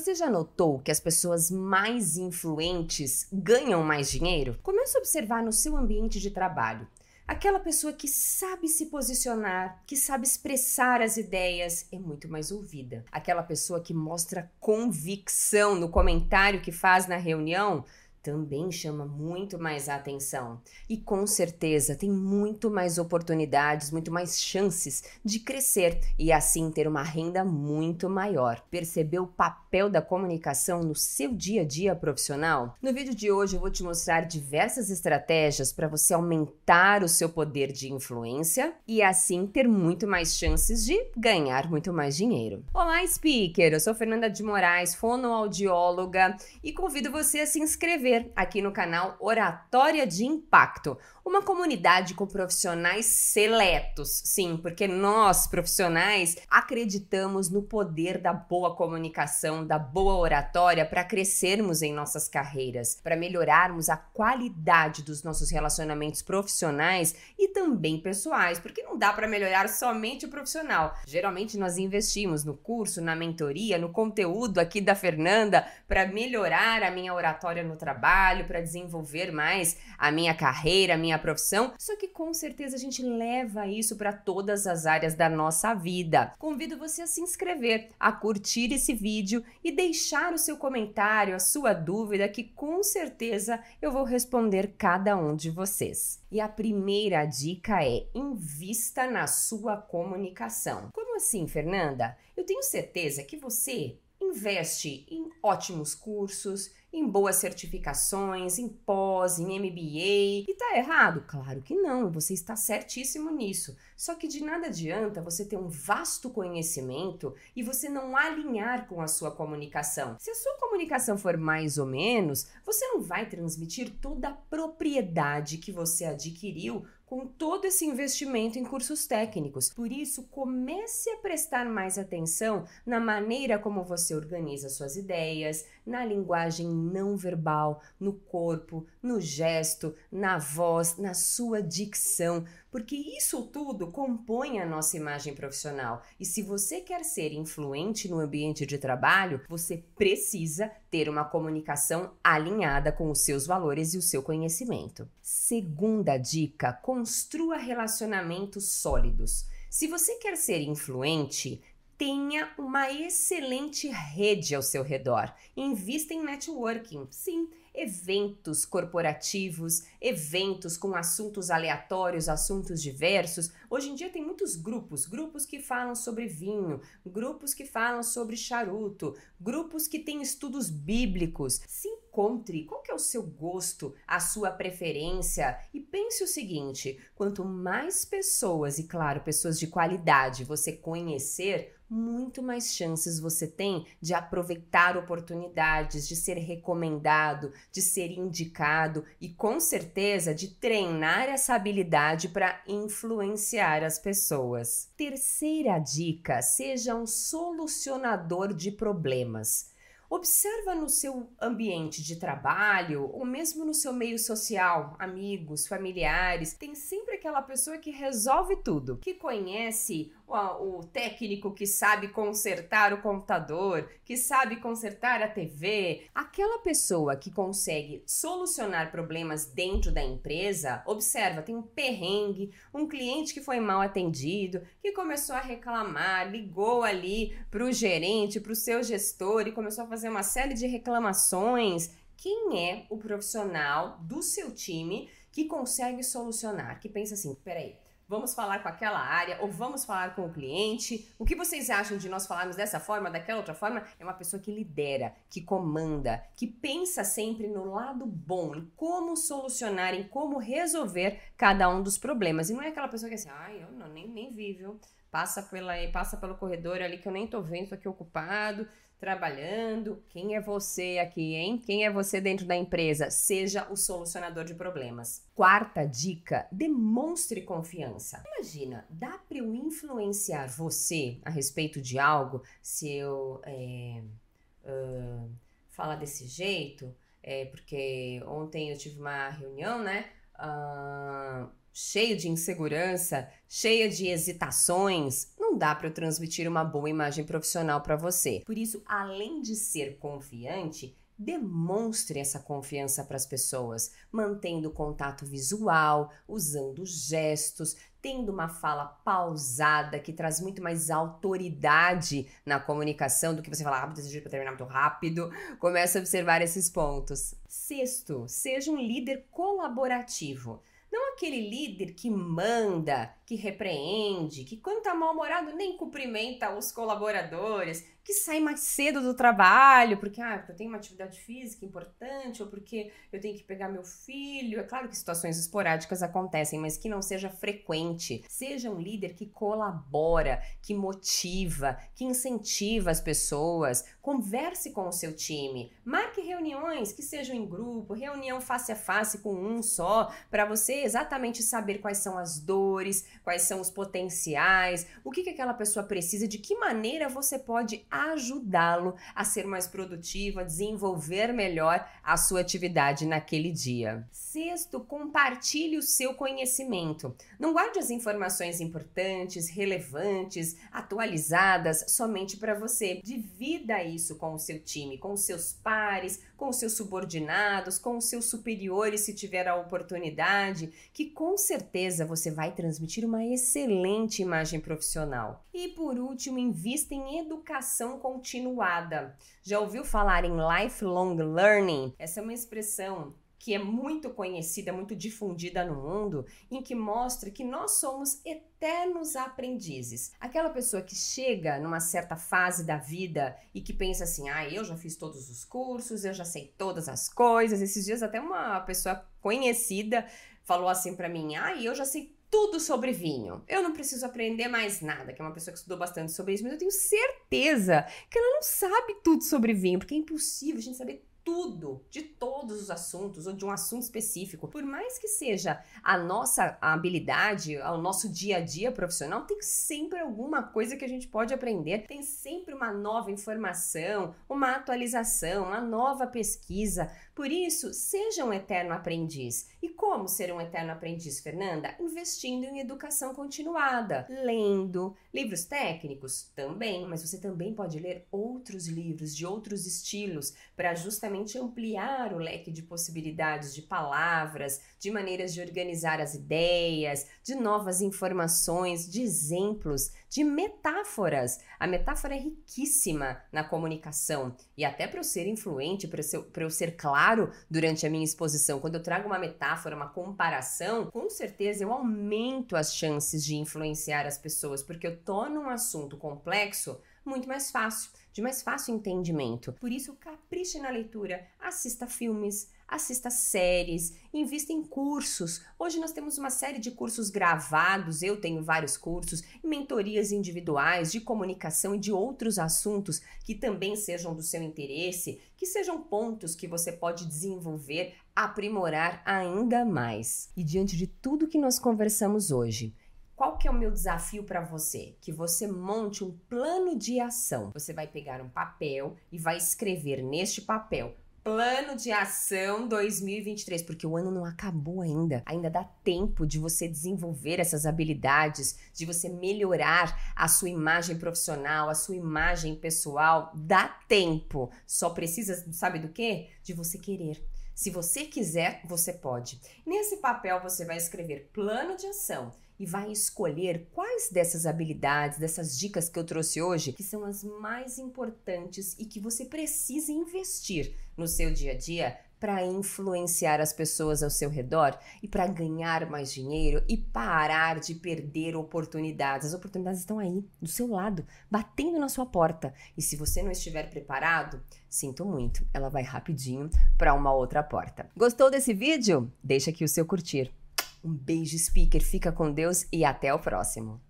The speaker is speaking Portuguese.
Você já notou que as pessoas mais influentes ganham mais dinheiro? Comece a observar no seu ambiente de trabalho. Aquela pessoa que sabe se posicionar, que sabe expressar as ideias, é muito mais ouvida. Aquela pessoa que mostra convicção no comentário que faz na reunião também chama muito mais a atenção e com certeza tem muito mais oportunidades, muito mais chances de crescer e assim ter uma renda muito maior. Percebeu o papel da comunicação no seu dia a dia profissional? No vídeo de hoje eu vou te mostrar diversas estratégias para você aumentar o seu poder de influência e assim ter muito mais chances de ganhar muito mais dinheiro. Olá, speaker! Eu sou Fernanda de Moraes, fonoaudióloga e convido você a se inscrever aqui no canal Oratória de Impacto, uma comunidade com profissionais seletos. Sim, porque nós, profissionais, acreditamos no poder da boa comunicação, da boa oratória para crescermos em nossas carreiras, para melhorarmos a qualidade dos nossos relacionamentos profissionais e também pessoais, porque não dá para melhorar somente o profissional. Geralmente nós investimos no curso, na mentoria, no conteúdo aqui da Fernanda para melhorar a minha oratória no trabalho para desenvolver mais a minha carreira, a minha profissão. Só que com certeza a gente leva isso para todas as áreas da nossa vida. Convido você a se inscrever, a curtir esse vídeo e deixar o seu comentário, a sua dúvida, que com certeza eu vou responder cada um de vocês. E a primeira dica é: invista na sua comunicação. Como assim, Fernanda? Eu tenho certeza que você investe em ótimos cursos, em boas certificações, em pós, em MBA. E tá errado? Claro que não, você está certíssimo nisso. Só que de nada adianta você ter um vasto conhecimento e você não alinhar com a sua comunicação. Se a sua comunicação for mais ou menos, você não vai transmitir toda a propriedade que você adquiriu com todo esse investimento em cursos técnicos. Por isso, comece a prestar mais atenção na maneira como você organiza suas ideias, na linguagem não verbal, no corpo, no gesto, na voz, na sua dicção, porque isso tudo compõe a nossa imagem profissional. E se você quer ser influente no ambiente de trabalho, você precisa ter uma comunicação alinhada com os seus valores e o seu conhecimento. Segunda dica: construa relacionamentos sólidos. Se você quer ser influente, tenha uma excelente rede ao seu redor. Invista em networking. Sim, eventos corporativos, eventos com assuntos aleatórios, assuntos diversos. Hoje em dia tem muitos grupos, grupos que falam sobre vinho, grupos que falam sobre charuto, grupos que têm estudos bíblicos. Se encontre qual que é o seu gosto, a sua preferência e pense o seguinte: quanto mais pessoas e claro, pessoas de qualidade você conhecer, muito mais chances você tem de aproveitar oportunidades, de ser recomendado, de ser indicado e com certeza de treinar essa habilidade para influenciar as pessoas. Terceira dica: seja um solucionador de problemas. Observa no seu ambiente de trabalho ou mesmo no seu meio social, amigos, familiares, tem sempre aquela pessoa que resolve tudo, que conhece o, técnico que sabe consertar o computador, que sabe consertar a TV, aquela pessoa que consegue solucionar problemas dentro da empresa, observa, tem um perrengue, um cliente que foi mal atendido, que começou a reclamar, ligou ali para o gerente, para o seu gestor e começou a fazer uma série de reclamações. Quem é o profissional do seu time que consegue solucionar? Que pensa assim, peraí, vamos falar com aquela área ou vamos falar com o cliente. O que vocês acham de nós falarmos dessa forma, daquela outra forma? É uma pessoa que lidera, que comanda, que pensa sempre no lado bom, em como solucionar, em como resolver cada um dos problemas. E não é aquela pessoa que é assim, ai, eu não, nem, nem vi, viu? Passa, pela, passa pelo corredor ali que eu nem tô vendo, tô aqui ocupado trabalhando. Quem é você aqui, hein? Quem é você dentro da empresa? Seja o solucionador de problemas. Quarta dica: demonstre confiança. Imagina, dá para eu influenciar você a respeito de algo se eu é, uh, falar desse jeito? É, porque ontem eu tive uma reunião, né? Uh, cheia de insegurança, cheia de hesitações. Dá para eu transmitir uma boa imagem profissional para você. Por isso, além de ser confiante, demonstre essa confiança para as pessoas, mantendo contato visual, usando gestos, tendo uma fala pausada que traz muito mais autoridade na comunicação do que você falar, ah, desejo para terminar muito rápido. Comece a observar esses pontos. Sexto, seja um líder colaborativo. Não aquele líder que manda, que repreende, que quando tá mal-humorado nem cumprimenta os colaboradores, que sai mais cedo do trabalho, porque, ah, eu tenho uma atividade física importante, ou porque eu tenho que pegar meu filho. É claro que situações esporádicas acontecem, mas que não seja frequente. Seja um líder que colabora, que motiva, que incentiva as pessoas. Converse com o seu time. Marque reuniões que sejam em grupo, reunião face a face com um só, para você exatamente saber quais são as dores, quais são os potenciais, o que, que aquela pessoa precisa, de que maneira você pode ajudá-lo a ser mais produtivo, a desenvolver melhor a sua atividade naquele dia. Sexto, compartilhe o seu conhecimento. Não guarde as informações importantes, relevantes, atualizadas somente para você. Divida isso com o seu time, com os seus pares, com os seus subordinados, com os seus superiores, se tiver a oportunidade, que com certeza você vai transmitir uma excelente imagem profissional. E por último, invista em educação continuada. Já ouviu falar em lifelong learning? Essa é uma expressão que é muito conhecida, muito difundida no mundo, em que mostra que nós somos eternos aprendizes. Aquela pessoa que chega numa certa fase da vida e que pensa assim: ah, eu já fiz todos os cursos, eu já sei todas as coisas. Esses dias, até uma pessoa conhecida falou assim para mim: ah, eu já sei tudo sobre vinho. Eu não preciso aprender mais nada, que é uma pessoa que estudou bastante sobre isso, mas eu tenho certeza que ela não sabe tudo sobre vinho, porque é impossível a gente saber tudo, de todos os assuntos ou de um assunto específico. Por mais que seja a nossa habilidade, o nosso dia a dia profissional, tem sempre alguma coisa que a gente pode aprender, tem sempre uma nova informação, uma atualização, uma nova pesquisa. Por isso, seja um eterno aprendiz. E como ser um eterno aprendiz, Fernanda? Investindo em educação continuada, lendo livros técnicos também, mas você também pode ler outros livros de outros estilos para justamente ampliar o leque de possibilidades de palavras, de maneiras de organizar as ideias, de novas informações, de exemplos, de metáforas. A metáfora é riquíssima na comunicação e até para eu ser influente, para eu, ser claro durante a minha exposição, quando eu trago uma metáfora, uma comparação, com certeza eu aumento as chances de influenciar as pessoas, porque eu torno um assunto complexo muito mais fácil, de mais fácil entendimento. Por isso, capriche na leitura, assista filmes, assista séries, invista em cursos. Hoje nós temos uma série de cursos gravados, eu tenho vários cursos, mentorias individuais de comunicação e de outros assuntos que também sejam do seu interesse, que sejam pontos que você pode desenvolver, aprimorar ainda mais. E diante de tudo que nós conversamos hoje, qual que é o meu desafio para você? Que você monte um plano de ação. Você vai pegar um papel e vai escrever neste papel Plano de ação 2023, porque o ano não acabou ainda. Ainda dá tempo de você desenvolver essas habilidades, de você melhorar a sua imagem profissional, a sua imagem pessoal. Dá tempo. Só precisa, sabe do quê? De você querer. Se você quiser, você pode. Nesse papel você vai escrever plano de ação e vai escolher quais dessas habilidades, dessas dicas que eu trouxe hoje, que são as mais importantes e que você precisa investir no seu dia a dia para influenciar as pessoas ao seu redor e para ganhar mais dinheiro e parar de perder oportunidades. As oportunidades estão aí, do seu lado, batendo na sua porta. E se você não estiver preparado, sinto muito, ela vai rapidinho para uma outra porta. Gostou desse vídeo? Deixa aqui o seu curtir. Um beijo, speaker, fica com Deus e até o próximo.